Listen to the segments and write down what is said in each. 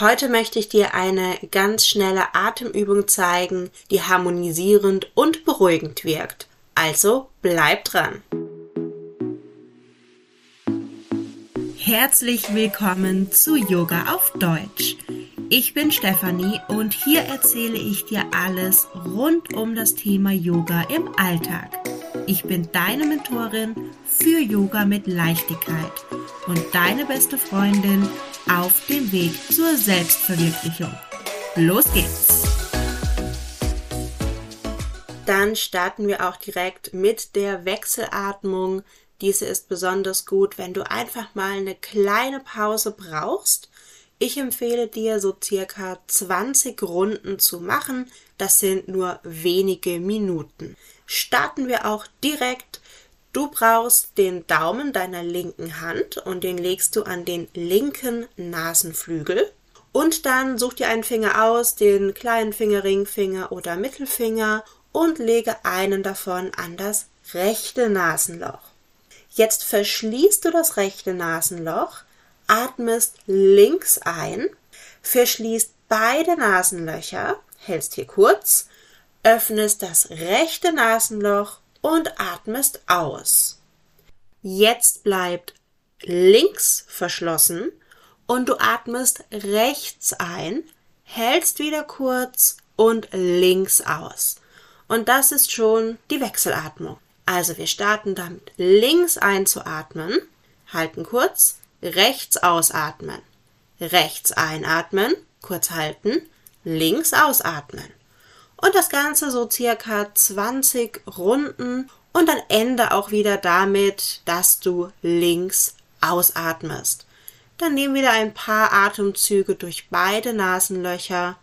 Heute möchte ich dir eine ganz schnelle Atemübung zeigen, die harmonisierend und beruhigend wirkt. Also bleib dran! Herzlich willkommen zu Yoga auf Deutsch. Ich bin Stefanie und hier erzähle ich dir alles rund um das Thema Yoga im Alltag. Ich bin deine Mentorin für Yoga mit Leichtigkeit und deine beste Freundin auf dem Weg zur Selbstverwirklichung. Los geht's! Dann starten wir auch direkt mit der Wechselatmung. Diese ist besonders gut, wenn du einfach mal eine kleine Pause brauchst. Ich empfehle dir so circa 20 Runden zu machen. Das sind nur wenige Minuten. Starten wir auch direkt Du brauchst den Daumen deiner linken Hand und den legst du an den linken Nasenflügel. Und dann such dir einen Finger aus, den kleinen Finger, Ringfinger oder Mittelfinger und lege einen davon an das rechte Nasenloch. Jetzt verschließt du das rechte Nasenloch, atmest links ein, verschließt beide Nasenlöcher, hältst hier kurz, öffnest das rechte Nasenloch und atmest aus. Jetzt bleibt links verschlossen und du atmest rechts ein, hältst wieder kurz und links aus. Und das ist schon die Wechselatmung. Also wir starten damit links einzuatmen, halten kurz, rechts ausatmen, rechts einatmen, kurz halten, links ausatmen und das Ganze so circa 20 Runden und dann ende auch wieder damit, dass du links ausatmest. Dann nimm wieder ein paar Atemzüge durch beide Nasenlöcher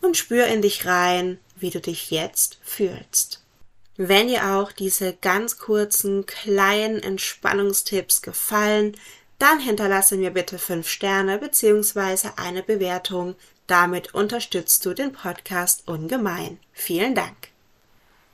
und spür in dich rein, wie du dich jetzt fühlst. Wenn dir auch diese ganz kurzen kleinen Entspannungstipps gefallen, dann hinterlasse mir bitte fünf Sterne bzw. eine Bewertung damit unterstützt du den Podcast ungemein. Vielen Dank.